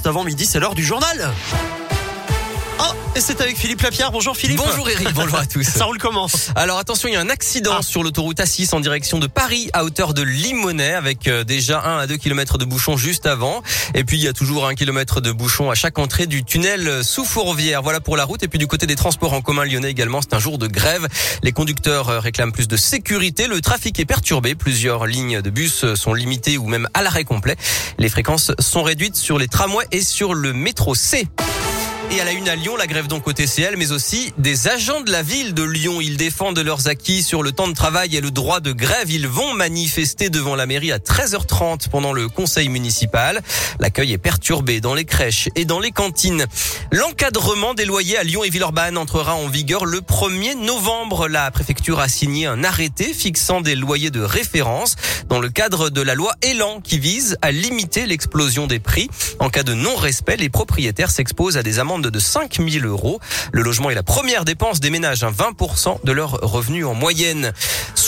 juste avant midi, c'est l'heure du journal. Oh, et c'est avec Philippe Lapierre. Bonjour Philippe. Bonjour Eric, bonjour à tous. Ça roule comment Alors attention, il y a un accident Ah. sur l'autoroute A6 en direction de Paris à hauteur de Limonest avec euh, déjà 1 à 2 km de bouchons juste avant. Et puis il y a toujours un kilomètre de bouchons à chaque entrée du tunnel euh, sous Fourvière. Voilà pour la route. Et puis du côté des transports en commun lyonnais également, c'est un jour de grève. Les conducteurs euh, réclament plus de sécurité. Le trafic est perturbé. Plusieurs lignes de bus sont limitées ou même à l'arrêt complet. Les fréquences sont réduites sur les tramways et sur le métro C. Et à la une à Lyon, la grève donc au TCL, mais aussi des agents de la ville de Lyon. Ils défendent leurs acquis sur le temps de travail et le droit de grève. Ils vont manifester devant la mairie à 13h30 pendant le conseil municipal. L'accueil est perturbé dans les crèches et dans les cantines. L'encadrement des loyers à Lyon et Villeurbanne entrera en vigueur le 1er novembre. La préfecture a signé un arrêté fixant des loyers de référence dans le cadre de la loi Elan qui vise à limiter l'explosion des prix. En cas de non-respect, les propriétaires s'exposent à des amendes de 5 000 euros. Le logement est la première dépense des ménages, hein, 20% de leurs revenus en moyenne.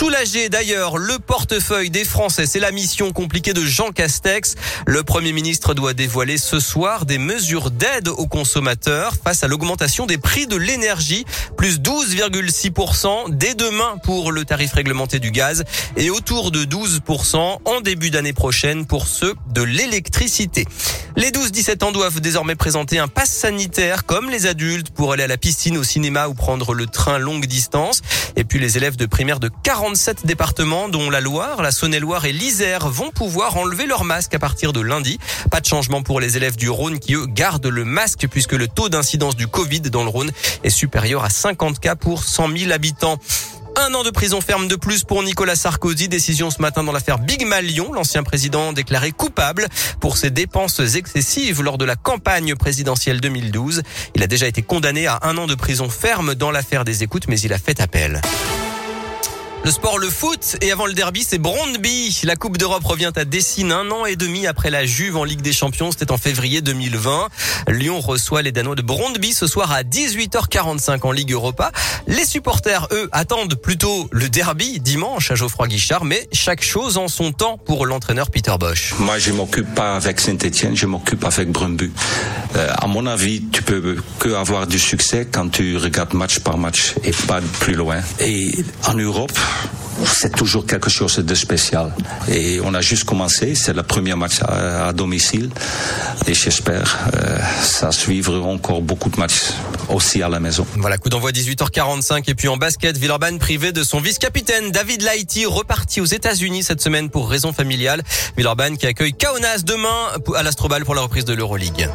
Soulagé d'ailleurs, le portefeuille des Français, c'est la mission compliquée de Jean Castex. Le Premier ministre doit dévoiler ce soir des mesures d'aide aux consommateurs face à l'augmentation des prix de l'énergie, plus 12,6% dès demain pour le tarif réglementé du gaz et autour de 12% en début d'année prochaine pour ceux de l'électricité. Les 12-17 ans doivent désormais présenter un pass sanitaire comme les adultes pour aller à la piscine, au cinéma ou prendre le train longue distance. Et puis les élèves de primaire de 47 départements, dont la Loire, la Saône-et-Loire et l'Isère, vont pouvoir enlever leur masque à partir de lundi. Pas de changement pour les élèves du Rhône qui, eux, gardent le masque puisque le taux d'incidence du Covid dans le Rhône est supérieur à 50 cas pour 100 000 habitants. Un an de prison ferme de plus pour Nicolas Sarkozy. Décision ce matin dans l'affaire Big Malion. L'ancien président déclaré coupable pour ses dépenses excessives lors de la campagne présidentielle 2012. Il a déjà été condamné à un an de prison ferme dans l'affaire des écoutes, mais il a fait appel. Le sport, le foot, et avant le derby, c'est Brondby. La Coupe d'Europe revient à Dessine un an et demi après la Juve en Ligue des Champions. C'était en février 2020. Lyon reçoit les Danois de Brondby ce soir à 18h45 en Ligue Europa. Les supporters, eux, attendent plutôt le derby dimanche à Geoffroy Guichard, mais chaque chose en son temps pour l'entraîneur Peter Bosch. Moi, je m'occupe pas avec Saint-Etienne, je m'occupe avec Brumbu. Euh, à mon avis, tu peux que avoir du succès quand tu regardes match par match et pas plus loin. Et en Europe, c'est toujours quelque chose de spécial. Et on a juste commencé, c'est le premier match à, domicile. Et j'espère euh, ça suivre encore beaucoup de matchs aussi à la maison. Voilà, coup d'envoi 18h45 et puis en basket, Villeurbanne privé de son vice-capitaine David Laïti reparti aux États-Unis cette semaine pour raison familiale. Villeurbanne qui accueille Kaunas demain à l'Astrobal pour la reprise de l'Euroleague.